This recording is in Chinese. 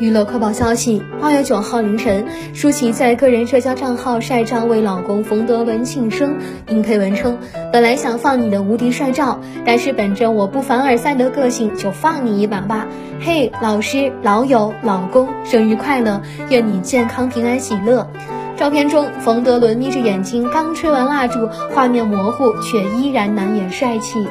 娱乐快报消息八月九号凌晨舒淇在个人社交账号晒照为老公冯德伦庆生并配文称本来想放你的无敌帅照但是本着我不凡尔赛的个性就放你一马吧。嘿老师老友老公生日快乐愿你健康平安喜乐。照片中冯德伦眯着眼睛刚吹完蜡烛画面模糊却依然难掩帅气。